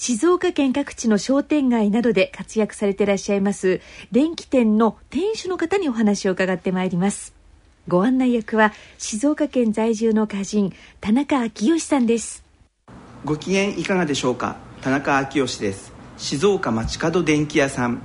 静岡県各地の商店街などで活躍されていらっしゃいます電気店の店主の方にお話を伺ってまいります。ご案内役は静岡県在住の歌人田中昭義さんです。ご機嫌いかがでしょうか？田中昭義です。静岡町角電気屋さん。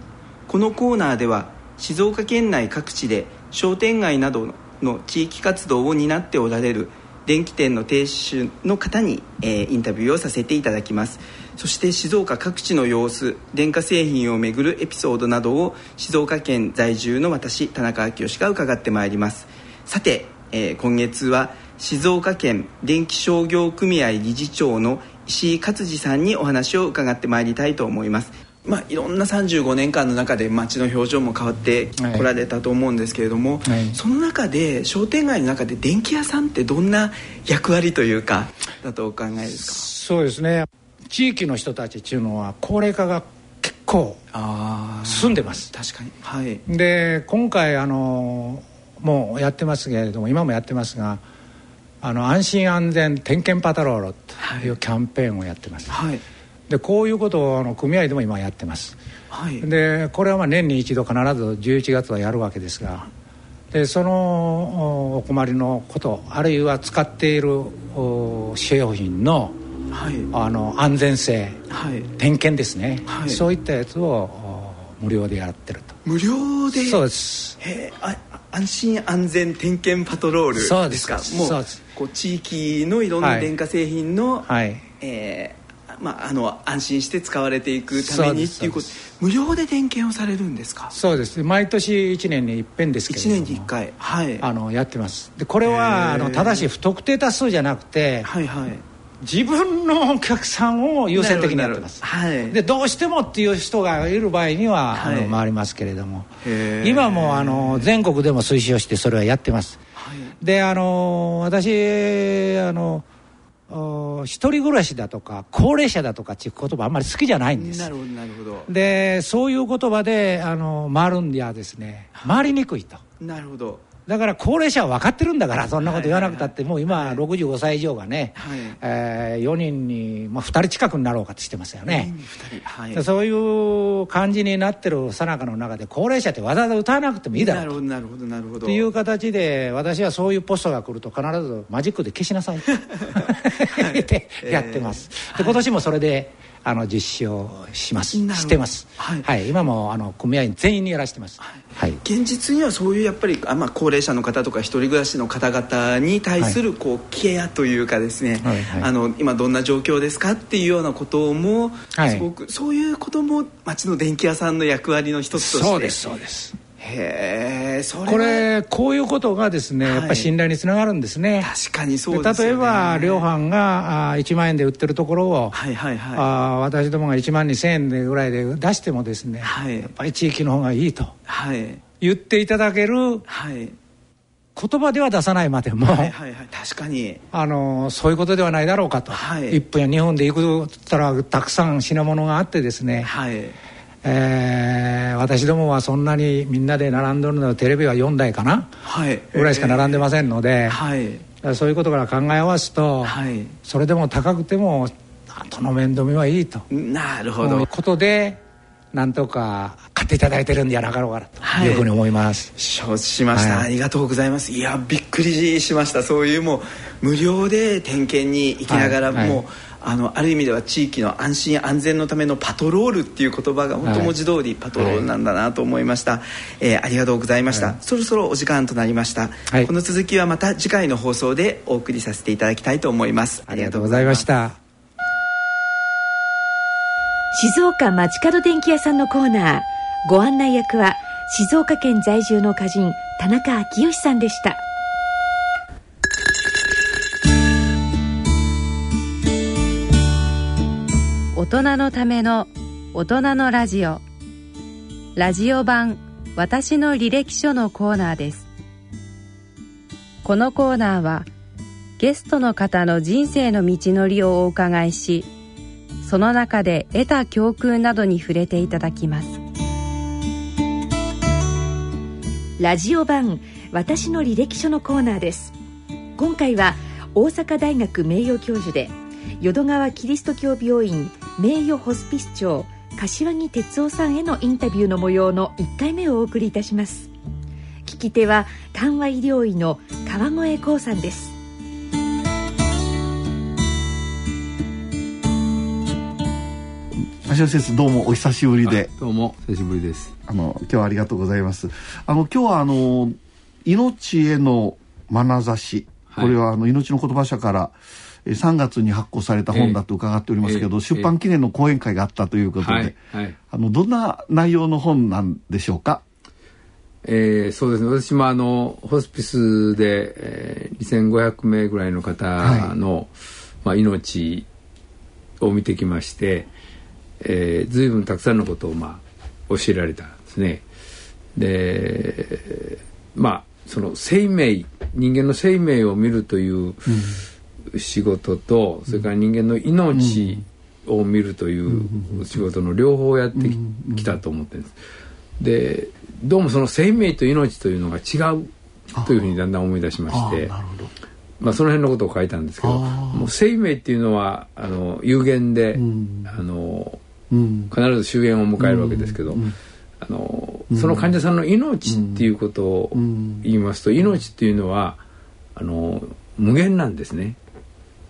このコーナーでは静岡県内各地で商店街などの地域活動を担っておられる電気店の店主の方に、えー、インタビューをさせていただきます。そして静岡各地の様子電化製品をめぐるエピソードなどを静岡県在住の私田中昭義が伺ってまいります。さて、えー、今月は静岡県電気商業組合理事長の石井勝次さんにお話を伺ってまいりたいと思います。まあ、いろんな35年間の中で街の表情も変わってこられたと思うんですけれども、はい。はい、その中で商店街の中で電気屋さんってどんな役割というかだとお考えですか？そうですね。地域の人たちっていうのは高齢化が結構進んでます。確かに。はい。で今回あのもうやってますけれども今もやってますがあの安心安全点検パトロールというキャンペーンをやってます、はいでこういうことをあの組合でも今やってます、はい、でこれはまあ年に一度必ず11月はやるわけですがでそのお困りのことあるいは使っている使用品の,、はい、あの安全性、はい、点検ですね、はい、そういったやつを無料でやってると。無料で？そうです。へあ安心安全点検パトロールそうです。かもうこう地域のいろんな電化製品の、はい。えー、まあ、あの安心して使われていくためにっていうこと無料で点検をされるんですか？そうです。毎年1年に一遍ですけど1年に1回。はい。あのやってます。でこれはあのただし不特定多数じゃなくてはいはい。自分のお客さんを優先的にやってます、はい、でどうしてもっていう人がいる場合には、はい、あの回りますけれども。今もあの全国でも推奨してそれはやってます、はい、であの私あの一人暮らしだとか高齢者だとかっていう言葉あんまり好きじゃないんです。なるほどなるほど。でそういう言葉であの回るんではですね回りにくいと。なるほどだから高齢者は分かってるんだからそんなこと言わなくたって、もう今65歳以上がね、はい。えー、4人に、まあ、2人近くになろうかとしてますよね、はい、そういう感じになってるさなかの中で高齢者ってわざわざ歌わなくてもいいだろうと。なるほどなるほどっていう形で私はそういうポストが来ると必ずマジックで消しなさい。ってやってます、で今年もそれであの実施をします。してます、はい、はい、今もあの組合員全員にやらせてます、はい、はい、現実にはそういうやっぱりあ、まあ、高齢者の方とか一人暮らしの方々に対するこう、ケアというかですね、はいはい、あの今どんな状況ですかっていうようなことも、すごくそういうことも町の電気屋さんの役割の一つとして。そうですそうですへえそれこれこういうことがですね、はい、やっぱり信頼につながるんですね。確かにそうですね。例えば量販があ1万円で売ってるところを、はいはいはい、あ私どもが1万2000円でぐらいで出してもですね、はい、やっぱり地域の方がいいと、はい、言っていただける、はい。言葉では出さないまでも、はいはいはい、確かに。あのそういうことではないだろうかと、はい、1分や2分で行くったらたくさん品物があってですね、はいえー、私どもはそんなにみんなで並んでるのテレビは4台かな、はい、ぐらいしか並んでませんので、はい、そういうことから考え合わすと、はい、それでも高くても後の面倒見はいいと。なるほど。ことでなんとか買っていただいてるんじゃなかろうかというふうに思います、はい、承知しました、はい、ありがとうございます。いやびっくりしました。そういうもう無料で点検に行きながら、はい、もう、あのある意味では地域の安心安全のためのパトロールっていう言葉が本当文字通りパトロールなんだなと思いました、はい、えー、ありがとうございました、はい、そろそろお時間となりました、はい、この続きはまた次回の放送でお送りさせていただきたいと思います。ありがとうございました。静岡町角電気屋さんのコーナー。ご案内役は静岡県在住の歌人田中昭義さんでした人のための大人のラジオ。ラジオ版私の履歴書のコーナーです。このコーナーはゲストの方の人生の道のりをお伺いしその中で得た教訓などに触れていただきます。ラジオ版私の履歴書のコーナーです。今回は大阪大学名誉教授で淀川キリスト教病院名誉ホスピス長柏木哲夫さんへのインタビューの模様の1回目をお送りいたします。聞き手は緩和医療医の川越光さんです。橋先生どうもお久しぶりで。どうも。久しぶりです。あの今日はありがとうございます。あの今日はあの命への眼差し、はい、これはあの命の言葉社から3月に発行された本だと伺っておりますけど、えー、出版記念の講演会があったということで、はいはい、あのどんな内容の本なんでしょうか？えー、そうですね。私もあのホスピスで、えー、2500名ぐらいの方の、はい、まあ、命を見てきまして、えー、随分たくさんのことを、まあ、教えられたんですね。でまあその生命人間の生命を見るという、うん仕事とそれから人間の命を見るという仕事の両方をやってきたと思ってるんです。でどうもその生命と命というのが違うというふうにだんだん思い出しましてまあ、その辺のことを書いたんですけどもう生命っていうのはあの有限で、あの必ず終焉を迎えるわけですけど、あのその患者さんの命っていうことを言いますと、命っていうのはあの無限なんですね。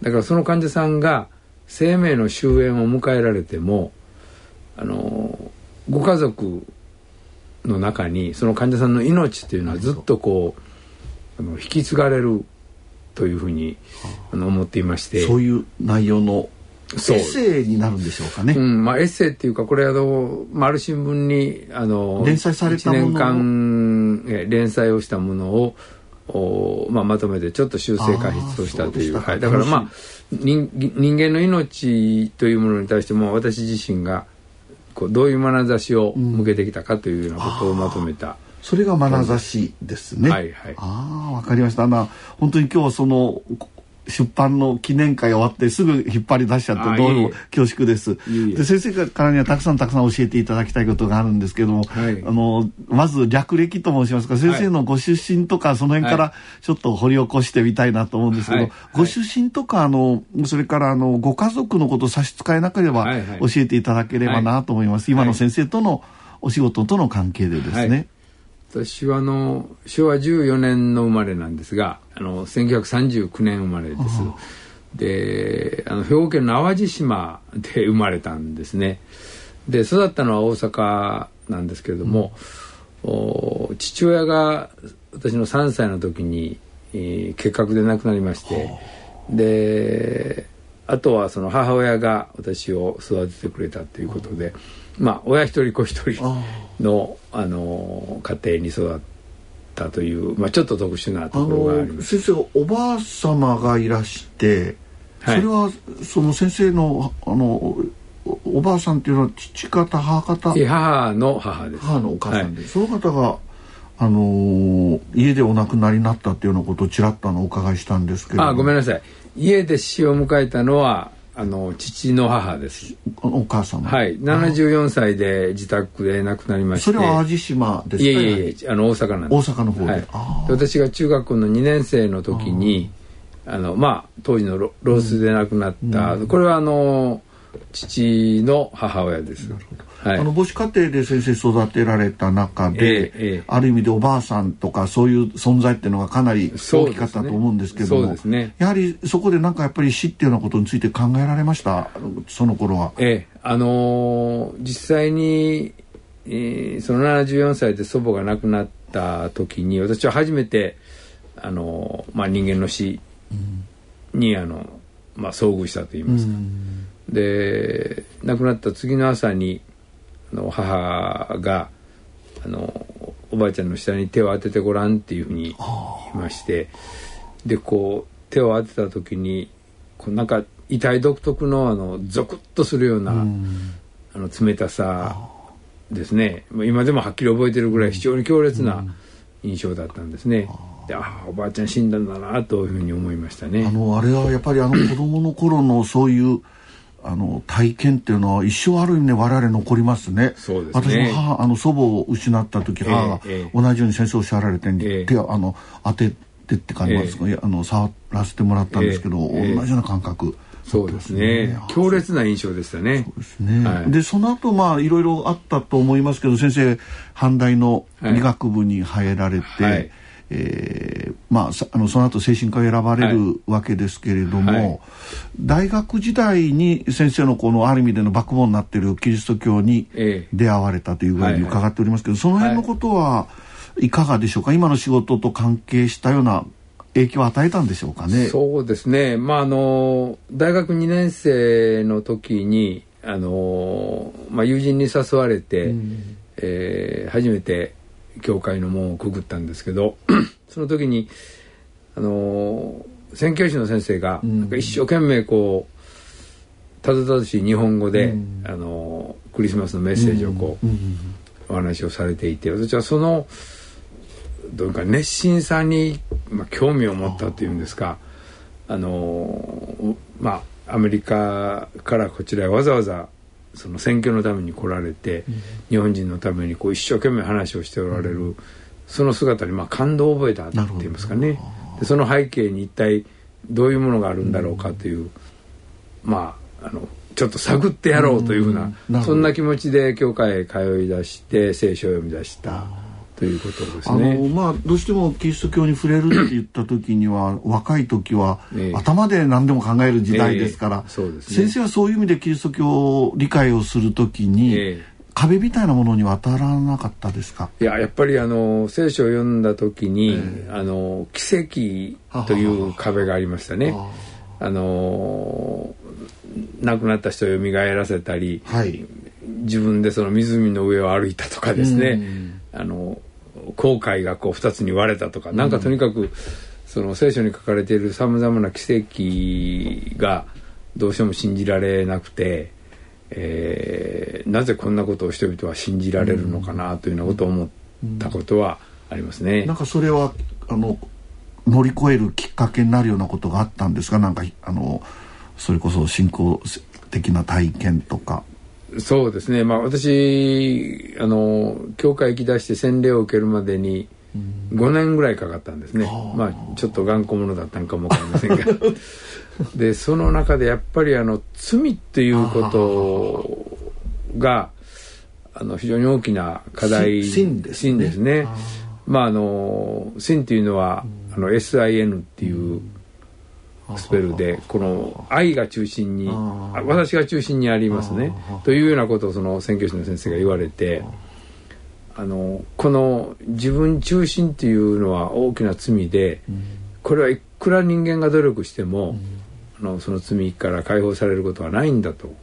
だからその患者さんが生命の終焉を迎えられてもあのご家族の中にその患者さんの命っていうのはずっとこうあの引き継がれるというふうにあの思っていまして。そういう内容のエッセイになるんでしょうかね。うんまあ、エッセイっていうかこれあの、まあ、ある新聞にあの連載されたもの1年間え連載をしたものをおまあ、まとめてちょっと修正加筆をしたというはい、だからまあ人人間の命というものに対しても私自身がこうどういう眼差しを向けてきたかというようなことをまとめた。うんそれが眼差しですね。はいはい。ああ、わかりました。まあ、本当に今日はその出版の記念会終わってすぐ引っ張り出しちゃってどうも恐縮です。で先生からにはたくさんたくさん教えていただきたいことがあるんですけども、はい、あのまず略歴と申しますか。先生のご出身とかその辺からちょっと掘り起こしてみたいなと思うんですけど、はい、ご出身とかあのそれからあのご家族のこと差し支えなければ教えていただければなと思います。今の先生とのお仕事との関係でですね。私はあの昭和14年の生まれなんですがあの1939年生まれです。であの兵庫県の淡路島で生まれたんですね。で育ったのは大阪なんですけれども、うん、父親が私の3歳の時に、えー、結核で亡くなりましてであとはその母親が私を育ててくれたということで。まあ親一人子一人のあの家庭に育ったという、まあ、ちょっと特殊なところがあります。先生おばあ様がいらして、はい、それはその先生のあのおばあさんっていうのは父方母方？母の母です。母のお母さんで、はい、その方があのー、家でお亡くなりになったっていうようなことをちらっとお伺いしたんですけどあごめんなさい。家で死を迎えたのはあの父の母です。お母様。はい。74歳で自宅で亡くなりまして。それは淡路島ですか、ね、いえいえいえあの大阪なんです。大阪の方で。はい、で私が中学校の2年生の時にあのまあ当時のロロースで亡くなった、うん、これはあの父の母親です。なるほどはい、あの母子家庭で先生育てられた中で、えーえー、ある意味でおばあさんとかそういう存在っていうのがかなり大きかったと思うんですけども、ね、やはりそこでなんかやっぱり死っていうようなことについて考えられました？その頃は。ええ。ー、あのー、実際に、えー、その74歳で祖母が亡くなった時に私は初めて、あのまあ、人間の死に、うん、あの、まあ、遭遇したといいますか。で亡くなった次の朝にの母があのおばあちゃんの下に手を当ててごらんっていうふうに言いましてでこう手を当てた時にこうなんか遺体独特のあのゾクッとするような、あの冷たさですね。今でもはっきり覚えてるぐらい非常に強烈な印象だったんですね。でああおばあちゃん死んだんだなというふうに思いましたね。あのあれはやっぱりあの子供の頃のそういうあの体験っていうのは一生ある意味で我々残りますね。そうですね。私も母あの祖母を失った時、母が同じように先生おっしゃられて、え手をあの当ててって感じますが、えあの触らせてもらったんですけど、同じような感覚。そうですね。強烈な印象でしたね。そうですね。はい、でその後まあいろいろあったと思いますけど、先生阪大の医学部に入られて。はいえー、まああのその後精神科を選ばれるわけですけれども、はい。はい、大学時代に先生のこのある意味でのバックボーンになっているキリスト教に出会われたというふうに伺っておりますけど、その辺のことはいかがでしょうか？今の仕事と関係したような影響を与えたんでしょうかね？そうですね。まああの大学2年生の時にあのまあ友人に誘われて、うん、えー、初めて教会の門をくぐったんですけど その時にあの宣教師の先生が、なんか一生懸命こうたどたどしい日本語で、うん、あのクリスマスのメッセージをこう、お話をされていて私はそのどういうか熱心さに、まあ、興味を持ったというんですかあのまあアメリカからこちらへわざわざその選挙のために来られて、日本人のためにこう一生懸命話をしておられる、その姿にまあ感動を覚えたって言いますかね。でその背景に一体どういうものがあるんだろうかという、まああのちょっと探ってやろうというふうな、そんな気持ちで教会へ通い出して聖書を読み出した。ということですね。あのまあどうしてもキリスト教に触れるって言った時には若い時は、頭で何でも考える時代ですから、えーね、先生はそういう意味でキリスト教を理解をする時に、えー、壁みたいなものに渡らなかったですか？いややっぱりあの聖書を読んだ時に、えー、あの奇跡という壁がありましたね。あの亡くなった人を蘇らせたり、はい、自分でその湖の上を歩いたとかですね、あの後悔がこう2つに割れたとか、なんかとにかくその聖書に書かれているさまざまな奇跡がどうしても信じられなくて、えー、なぜこんなことを人々は信じられるのかなというようなことを思ったことはありますね。なんかそれはあの乗り越えるきっかけになるようなことがあったんですか？なんかあのそれこそ信仰的な体験とか。そうですね。まあ私あの教会行き出して洗礼を受けるまでに5年ぐらいかかったんですね、うん、まあちょっと頑固者だったんかも分かりませんがで その中でやっぱりあの罪っていうことがあの非常に大きな課題 sin ですね。ですね。まああの sin っていうのは、あの SIN っていう、うんスペルでこの愛が中心に私が中心にありますね。というようなことをその宣教師の先生が言われてあのこの自分中心っていうのは大きな罪でこれはいくら人間が努力してもあのその罪から解放されることはないんだと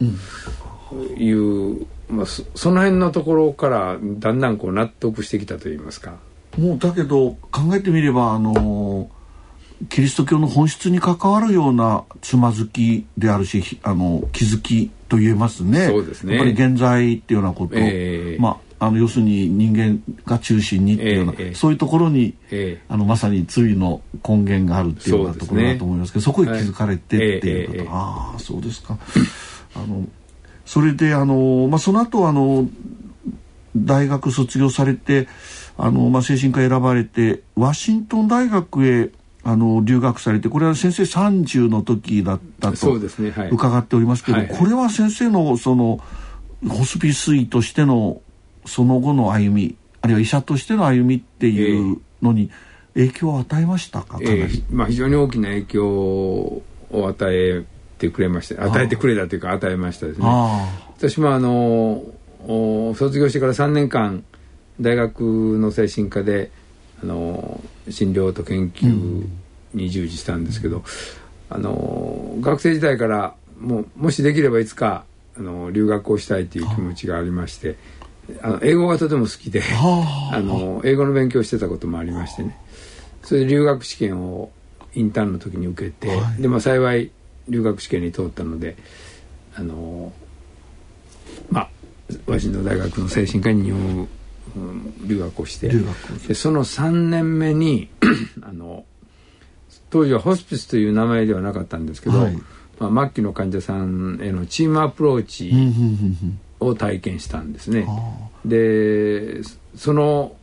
いう、まあ、その辺のところからだんだんこう納得してきたといいますか。もうだけど考えてみればあのーキリスト教の本質に関わるようなつまずきであるしあの気づきと言えますね。そうですね。やっぱり現在っていうようなこと、えー、まああの要するに人間が中心にっていうような、えー、そういうところに、えー、あのまさに罪の根源があるっていうようなところだと思いますけどそ、ね,、こへ気づかれてっていうこと、はい、ああそうですか。あのそれであの、まあ、その後あの大学卒業されてあの、まあ、精神科選ばれてワシントン大学へあの留学されてこれは先生30の時だったと伺っておりますけど、ねはい、これは先生のそのホスピス医としてのその後の歩みあるいは医者としての歩みっていうのに影響を与えましたかかなり、えー、まあ、非常に大きな影響を与えてくれました与えてくれたというか与えましたですね。私もあの卒業してから3年間大学の精神科であの診療と研究に従事したんですけど、うん、あの学生時代からもうもしできればいつかあの留学をしたいという気持ちがありましてあの英語がとても好きで あの英語の勉強してたこともありましてね。それで留学試験をインターンの時に受けて、はい、でまあ幸い留学試験に通ったのであのまあワシントン大学の精神科に入留学をして。でその3年目に あの当時はホスピスという名前ではなかったんですけど、はい、まあ、末期の患者さんへのチームアプローチを体験したんですね。でその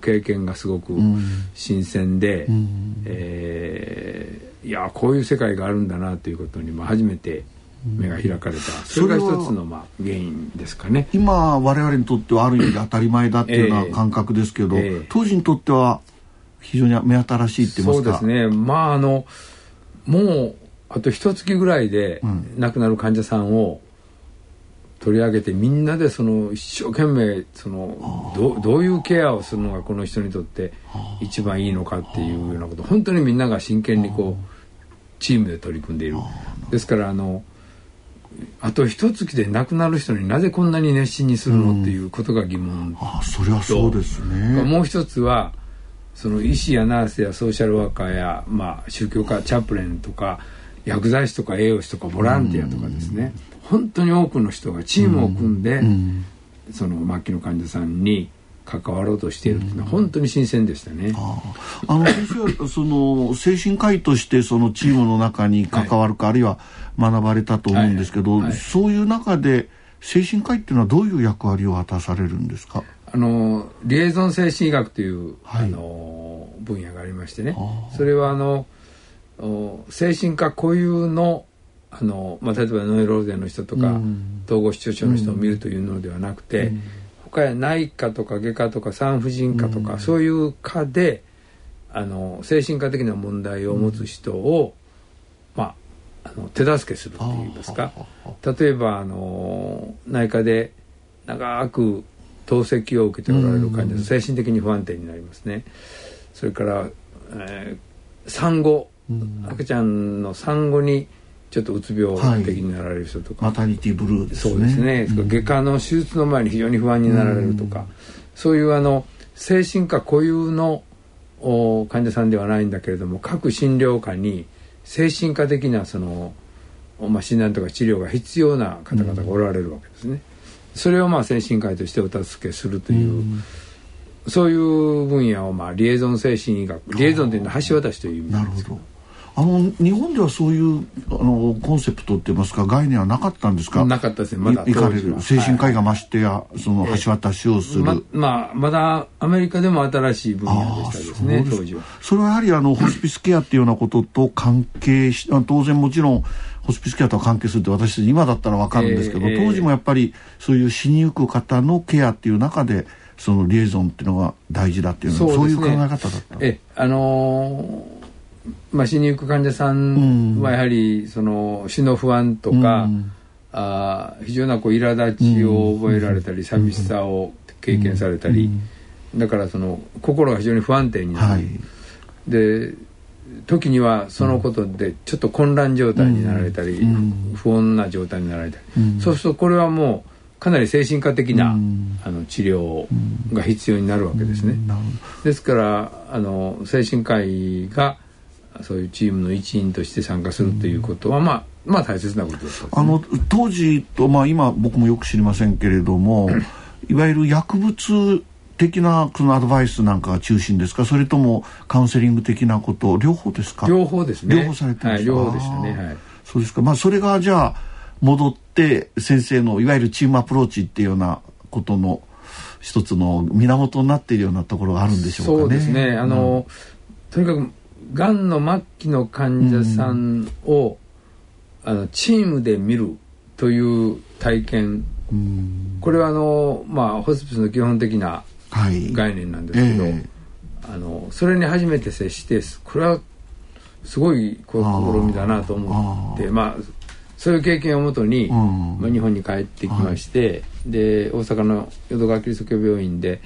経験がすごく新鮮で、うん、えー、いやこういう世界があるんだなということに、まあ、初めて目が開かれた、それが一つのまあ原因ですかね。今我々にとってはある意味で当たり前だっていうような感覚ですけど、えーえ。ー、当時にとっては非常に目新しいって言いますかそうですね。まああのもうあと一月ぐらいで亡くなる患者さんを取り上げてみんなでその一生懸命そのどどういうケアをするのがこの人にとって一番いいのかっていうようなこと本当にみんなが真剣にこうチームで取り組んでいる。ですからあのあと一月で亡くなる人になぜこんなに熱心にするの、っていうことが疑問。とあそれはそうですね。もう一つはその医師やナースやソーシャルワーカーや、まあ、宗教家チャプレンとか薬剤師とか栄養士とかボランティアとかですね、本当に多くの人がチームを組んで、その末期の患者さんに関わろうとしているっていうのは本当に新鮮でしたね。あの先生はその精神科医としてそのチームの中に関わるか、はい、あるいは学ばれたと思うんですけど、はい。はい、そういう中で精神科医っていうのはどういう役割を果たされるんですか？あのリエゾン精神医学という、はい、あの分野がありましてね。それはあの精神科固有のあの、まあ、例えばノイローゼの人とか、うん、統合失調症の人を見るというのではなくて、うん、他や内科とか外科とか産婦人科とか、うん、そういう科であの精神科的な問題を持つ人を、まあ、あの手助けするっていいますか。例えばあの内科で長く透析を受けておられる患者、精神的に不安定になりますね。それから、えー、産後、赤ちゃんの産後にちょっとうつ病的になられる人とか、はい、マタニティブルーですね。そうですね、うん、外科の手術の前に非常に不安になられるとか、うん、そういうあの精神科固有の患者さんではないんだけれども各診療科に精神科的なその、まあ、診断とか治療が必要な方々がおられるわけですね。うん、それをまあ精神科医としてお助けするという、そういう分野をまあリエゾン精神医学リエゾンというのは橋渡しという意味なんですけど。あの日本ではそういうあのコンセプトって言いますか概念はなかったんですか？なかったですね。まだ行かれる。精神科医がましてや、はい、その橋渡しをする、ままあまだアメリカでも新しい分野でしたです。ね当時は。それはやはりあの ホスピスケアっていうようなことと関係し当然もちろんホスピスケアとは関係するって私今だったら分かるんですけど、えー、当時もやっぱりそういう死にゆく方のケアっていう中でそのリエゾンっていうのが大事だっていうそう、ね,、いう考え方だったえあのーまあ、死にゆく患者さんはやはりその死の不安とか、うん、あ非常なこう苛立ちを覚えられたり、寂しさを経験されたり、だからその心が非常に不安定になる、はい、で時にはそのことでちょっと混乱状態になられたり、不穏な状態になられたり、そうするとこれはもうかなり精神科的な、あの治療が必要になるわけですね。ですからあの精神科医がそういうチームの一員として参加するということは、まあまあ大切なことです、ね、あの当時と、まあ、今僕もよく知りませんけれどもいわゆる薬物的なそのアドバイスなんかが中心ですか？それともカウンセリング的なこと両方ですか？両方ですね。両方されてます、はい、両方でしたねはい。そうですか。まあそれがじゃあ戻って先生のいわゆるチームアプローチっていうようなことの一つの源になっているようなところがあるんでしょうかね。そうですね。あの、うん、とにかくがんの末期の患者さんを、あのチームで見るという体験、これはあの、まあ、ホスピスの基本的な概念なんですけど、はいえ。ー、あのそれに初めて接してこれはすごい試みだなと思ってまあそういう経験をもとに、まあ、日本に帰ってきまして、はい、で大阪の淀川キリスト教病院で、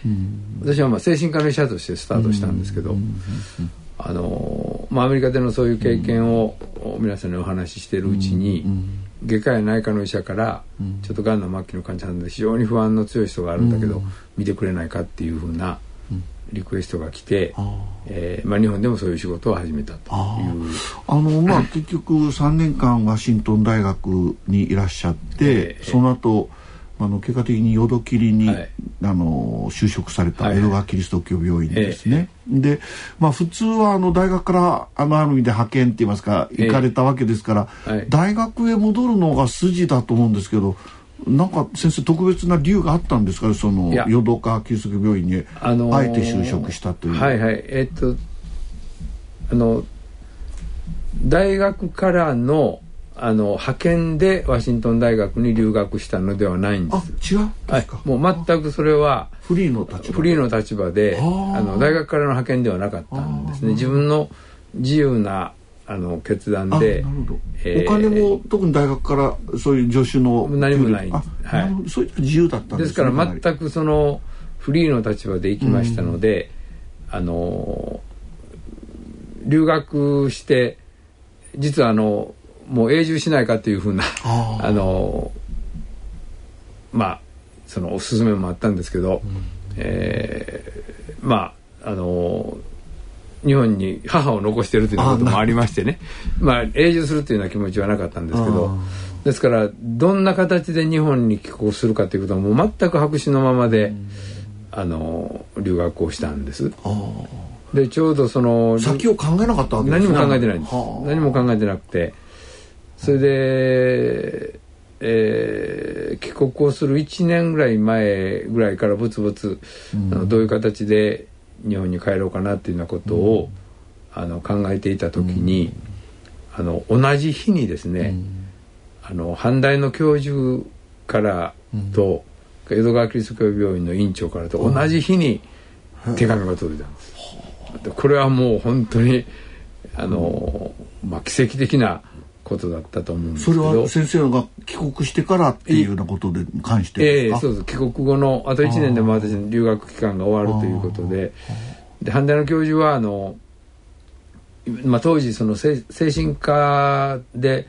私はまあ精神科の医者としてスタートしたんですけど、あのまあ、アメリカでのそういう経験を皆さんにお話ししているうちに、外科や内科の医者からちょっとがんの末期の患者さんで非常に不安の強い人があるんだけど、見てくれないかっていうふうなリクエストが来て、えーまあ、日本でもそういう仕事を始めたという。あの まあ結局3年間ワシントン大学にいらっしゃって、えー、その後あの結果的に淀切に、はい、あの就職された江戸川キリスト教病院ですね。はい、で、まあ、普通はあの大学からあのある意味で派遣って言いますか行かれたわけですから、はい、大学へ戻るのが筋だと思うんですけど。なんか先生特別な理由があったんですか？その淀川キリスト教病院にあえて就職したという。はいはい。えー、っとあの大学からのあの派遣でワシントン大学に留学したのではないんです。違う？はい、もう全くそれはフリーの立場。フリーの立場であの大学からの派遣ではなかったんですね。自分の自由なあの決断で、えー、お金も特に大学からそういう助手の何もない。はい、そういった自由だったんです、ね、ですから全くそのフリーの立場で行きましたので、うん、あの留学して実はあのもう永住しないかというふうなあのまあそのおすすめもあったんですけど、うん、えー、まああの日本に母を残してるということもありましてね。まあ永住するというような気持ちはなかったんですけどですからどんな形で日本に帰国するかということはもう全く白紙のままで、うん、あの留学をしたんです。でちょうどその先を考えなかったわけです、ね、何も考えてないんです。何も考えてなくてそれで、えー、帰国をする1年ぐらい前ぐらいからぶつぶつ、うん、どういう形で日本に帰ろうかなっていうようなことを、うん、あの考えていた時に、うん、あの同じ日にですね、あの阪大の教授からと、江戸川キリスト教病院の院長からと同じ日に手紙が届いたんです。これはもう本当にあの、まあ、奇跡的なことだったと思うんですけど。それは先生が帰国してからっていうようなことで関してええー、そうです帰国後のあと1年でも私の留学期間が終わるということで。で半田の教授はあの、まあ、当時その精神科で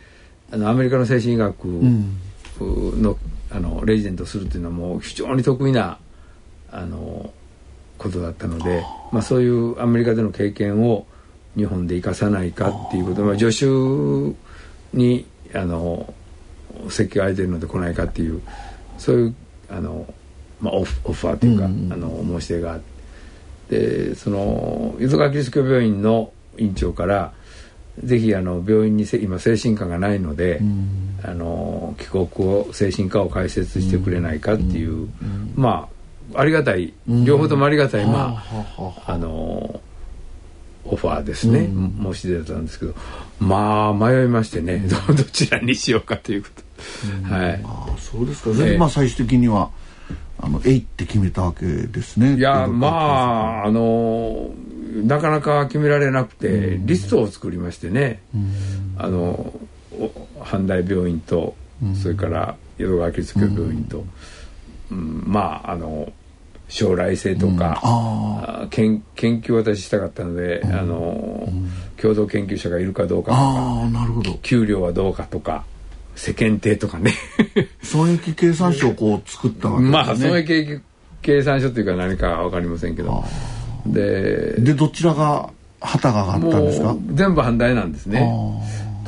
あのアメリカの精神医学のうん、あのレジデントするというのはもう非常に得意なあのことだったので、まあ、そういうアメリカでの経験を日本で生かさないかっていうことまあ、助手にあの席が空いてるので来ないかっていうそういうあの、まあ、オフオファーというか、うんうん、あの申し出があって。でその淀川キリスト教病院の院長からぜひあの病院に今精神科がないので、うん、あの帰国を精神科を開設してくれないかっていう、うん、まあありがたい。両方ともありがたい、まあ。あのオファーですね、申し出たんですけど。まあ迷いましてね、ど どちらにしようかということ、はい。あそうですか。ね、まあ最終的にはあのえいって決めたわけですね。いやまああのなかなか決められなくて、リストを作りましてね、あの阪大病院と、それから淀川キリスト教病院と、うんまああの将来性とか、うん、研研究を私したかったので、うん、あの、うん、共同研究者がいるかどうかとかなるほど。給料はどうかとか世間体とかね。損益計算書をこう作ったわけですね。まあ損益計算書というか何か分かりませんけど。ででどちらが旗が上がったんですか？全部反対なんですね。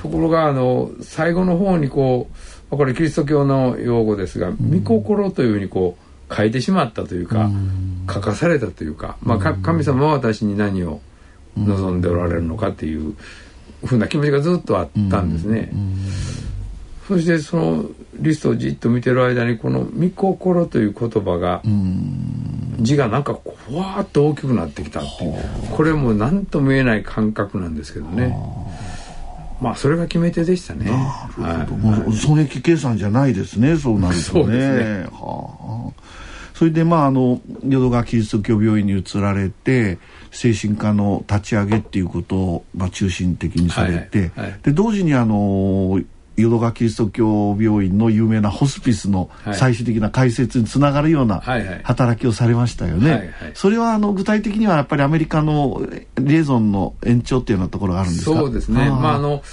ところがあの最後の方にこうこれキリスト教の用語ですが「御心」というふうにこう変えてしまったというか、書かされたというか、まあ、神様は私に何を望んでおられるのかっていうふうな気持ちがずっとあったんですね。そしてそのリストをじっと見てる間にこの「御心」という言葉が字がなんかこうわーっと大きくなってきたっていう。これも何とも言えない感覚なんですけどね。まあそれが決め手でしたね。なるほど。はい、損益計算じゃないですね。そうなるとね。そうですね。はあ。それでまああの淀川キリスト教病院に移られて精神科の立ち上げっていうことを、まあ、中心的にされて、はいはい、で同時にあの淀川キリスト教病院の有名なホスピスの最終的な開設につながるような働きをされましたよね。それはあの具体的にはやっぱりアメリカのリエゾンの延長っていうようなところがあるんですか？そうですね。あまああの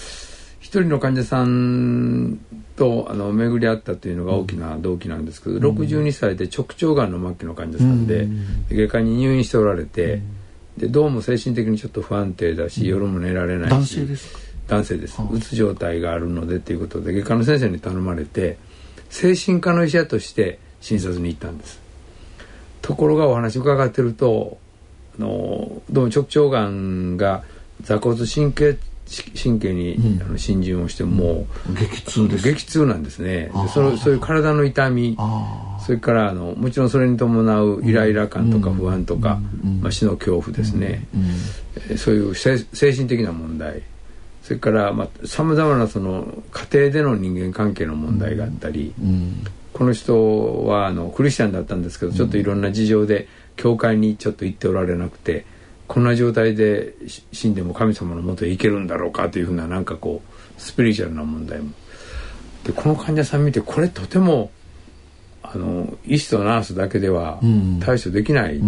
一人の患者さんとあの巡り合ったというのが大きな動機なんですけど、うん、62歳で直腸がんの末期の患者さんで、うん、外科に入院しておられて、でどうも精神的にちょっと不安定だし、夜も寝られないし男性ですか？男性です。うつ状態があるのでということで外科の先生に頼まれて精神科の医者として診察に行ったんです。ところがお話伺ってるとあのどうも直腸がんが座骨神経神経に、うん、あの浸潤をしても、うん、激痛です。激痛なんですね。でそそういう体の痛み。それからあのもちろんそれに伴うイライラ感とか不安とか、まあ、死の恐怖ですね、うん、そういう精神的な問題それからさまざ、まなその家庭での人間関係の問題があったり、この人はあのクリスチャンだったんですけどちょっといろんな事情で教会にちょっと行っておられなくて。こんな状態で死んでも神様のもとへ行けるんだろうかというふうななんかこうスピリチュアルな問題も。でこの患者さん見てこれとてもあの医師とナースだけでは対処できないっ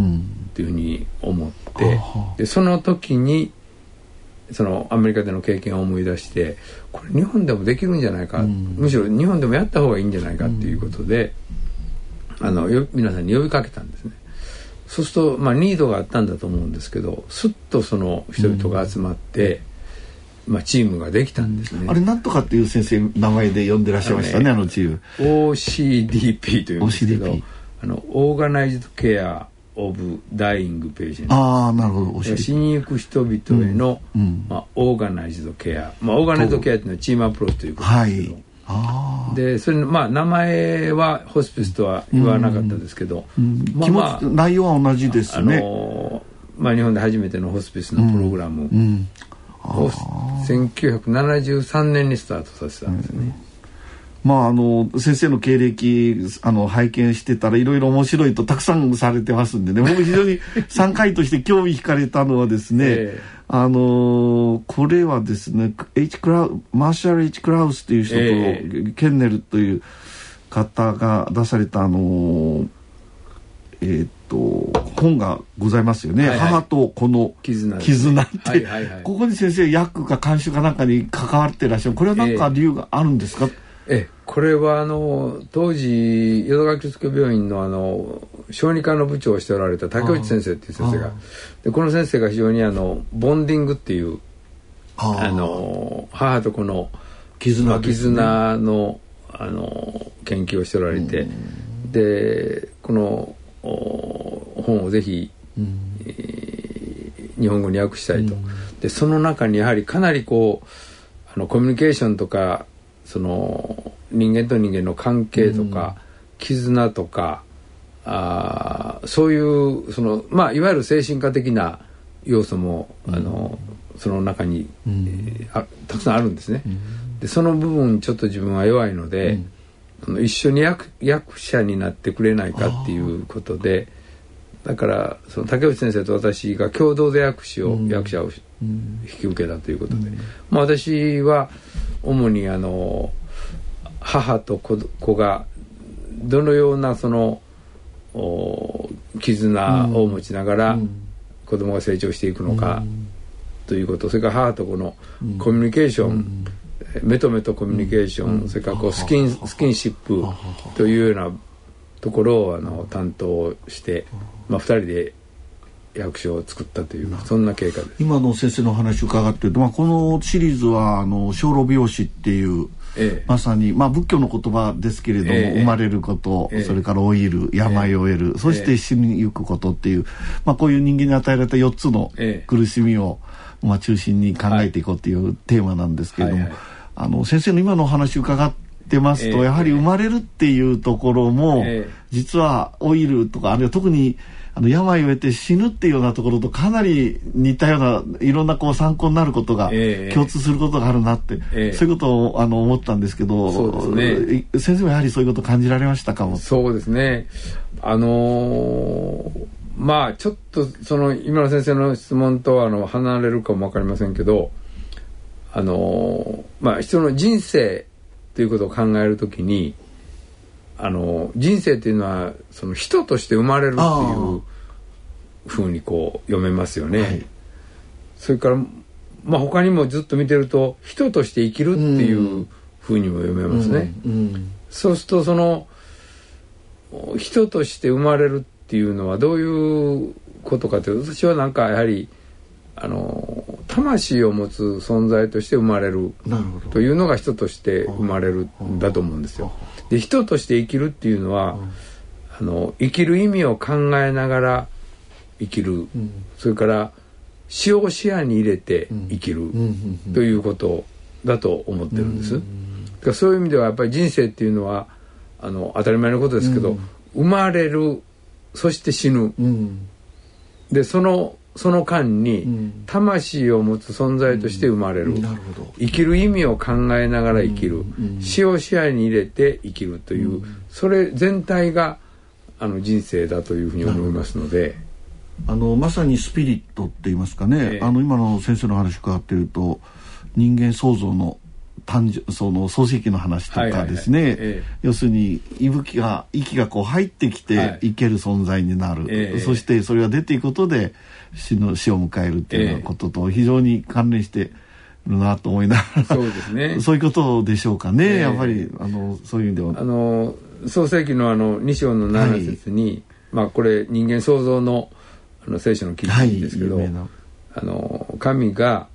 ていうふうに思って、うん、でその時にそのアメリカでの経験を思い出してこれ日本でもできるんじゃないか、うん、むしろ日本でもやった方がいいんじゃないかっていうことで、あの皆さんに呼びかけたんですね。そうすると、まあ、ニードがあったんだと思うんですけどすっとその人々が集まって、うん、まあ、チームができたんですね、あれなんとかっていう先生名前で呼んでらっしゃいましたねあのチーム。OCDP というんですけどあのオーガナイズドケアオブダイイングページああなるほど死にゆく人々への、うん。うん、まあ、オーガナイズドケア、まあ、オーガナイズドケアっていうのはチームアプローチということですけど、はい。でそれまあ名前はホスピスとは言わなかったですけど、うん。まあ、まあ、内容は同じですね、あのまあ、日本で初めてのホスピスのプログラム。を1973年にスタートさせたんですね。まあ、あの先生の経歴あの拝見してたらいろいろ面白いとたくさんされてますんでね。僕非常に 3回として興味惹かれたのはですね、えーあのー、これはですね H クラウマーシャル・ H・ クラウスという人と、えー、ケンネルという方が出されたあのー、えー、っと本がございますよね「はいはい、母と子の絆」絆って、はいはいはい、ここに先生訳か監修かなんかに関わってらっしゃる。これは何か理由があるんですか、ええこれはあの当時淀川キリスト教病院のあの小児科の部長をしておられた竹内先生っていう先生がでこの先生が非常にあのボンディングっていうあの母と子の絆、ね,、絆のあの研究をしておられて、でこの本をぜひ、えー、日本語に訳したいと。でその中にやはりかなりこうあのコミュニケーションとかその人間と人間の関係とか、絆とかあそういうそのまあいわゆる精神科的な要素も、あのその中に、えー、あたくさんあるんですね。でその部分ちょっと自分は弱いので、うん、一緒に役役者になってくれないかっていうことでだからその竹内先生と私が共同で役者を、うん、役者を引き受けたということで、まあ、私は主にあの母と子子がどのようなその絆を持ちながら子供が成長していくのかということそれから母と子のコミュニケーション目と目とコミュニケーションそれからこうスキンスキンシップというようなところをあの担当して、まあ、2人で役所を作ったというそんな経過です。今の先生の話を伺ってると、まあ、このシリーズはあの小老病死っていうええ、まさに、まあ、仏教の言葉ですけれども、え、生まれること、それから老いる病を得る、そして死にゆくことっていう、まあ、こういう人間に与えられた4つの苦しみを、まあ、中心に考えていこうっていうテーマなんですけれども、はいはい、あの先生の今のお話伺ってますと、やはり生まれるっていうところも、実は老いるとかあるいは特にあの病を得て死ぬっていうようなところとかなり似たようないろんなこう参考になることが、共通することがあるなって、えー、そういうことをあの思ったんですけどそうですね。先生もやはりそういうこと感じられましたか？もそうですね。あのー、まあちょっとその今の先生の質問とあの離れるかも分かりませんけどあのー、まあ人の人生ということを考えるときにあの人生っていうのはその人として生まれるっていうふうにこう読めますよね。はい、それからまあ他にもずっと見てると人として生きるっていうふうにも読めますね。うんうん、そうするとその人として生まれるっていうのはどういうことかというと私はなんかやはりあの魂を持つ存在として生まれるというのが人として生まれるんだと思うんですよ。で人として生きるっていうのはあの生きる意味を考えながら生きる、それから死を視野に入れて生きるということだと思ってるんです。だそういう意味ではやっぱり人生っていうのはあの当たり前のことですけど、生まれるそして死ぬ、でそのその間に魂を持つ存在として生まれる,、生きる意味を考えながら生きる、死を視野に入れて生きるという、それ全体があの人生だというふうに思いますので。あのまさにスピリットって言いますかね、えー、あの今の先生の話伺ってると人間創造の誕生その創世記の話とかですね、要するに息吹が息がこう入ってきて生ける存在になる、はい、そしてそれが出ていくことで死の死を迎えるっていうことと非常に関連してるなと思いながらそうですね。そういうことでしょうかね、えー、やっぱりあのそういう意味では。あの創世記のあの2章の7節に、はい、まあこれ人間創造のあの聖書の記事ですけど、はい、あの神が、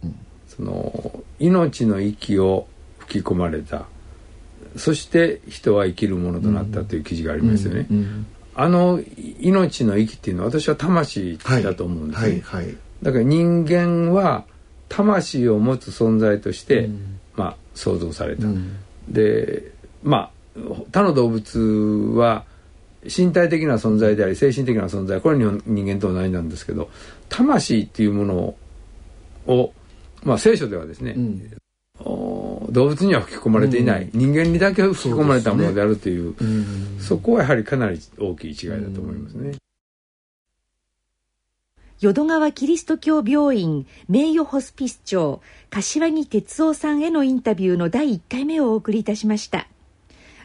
その命の息を吹き込まれた。そして人は生きるものとなったという記事がありますよね。うんうん、あの命の息っていうのは私は魂だと思うんですね、はいはい、だから人間は魂を持つ存在として、うん、まあ、創造された。でまあ他の動物は身体的な存在であり精神的な存在これ人間と同じなんですけど魂っていうものを、まあ、聖書ではですね、うん、動物には吹き込まれていない、うん、人間にだけ吹き込まれたものであるという。そこはやはりかなり大きい違いだと思いますね。淀川キリスト教病院名誉ホスピス長柏木哲夫さんへのインタビューの第1回目をお送りいたしました。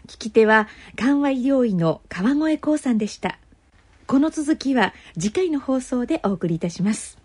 聞き手は緩和医療医の川越光さんでした。この続きは次回の放送でお送りいたします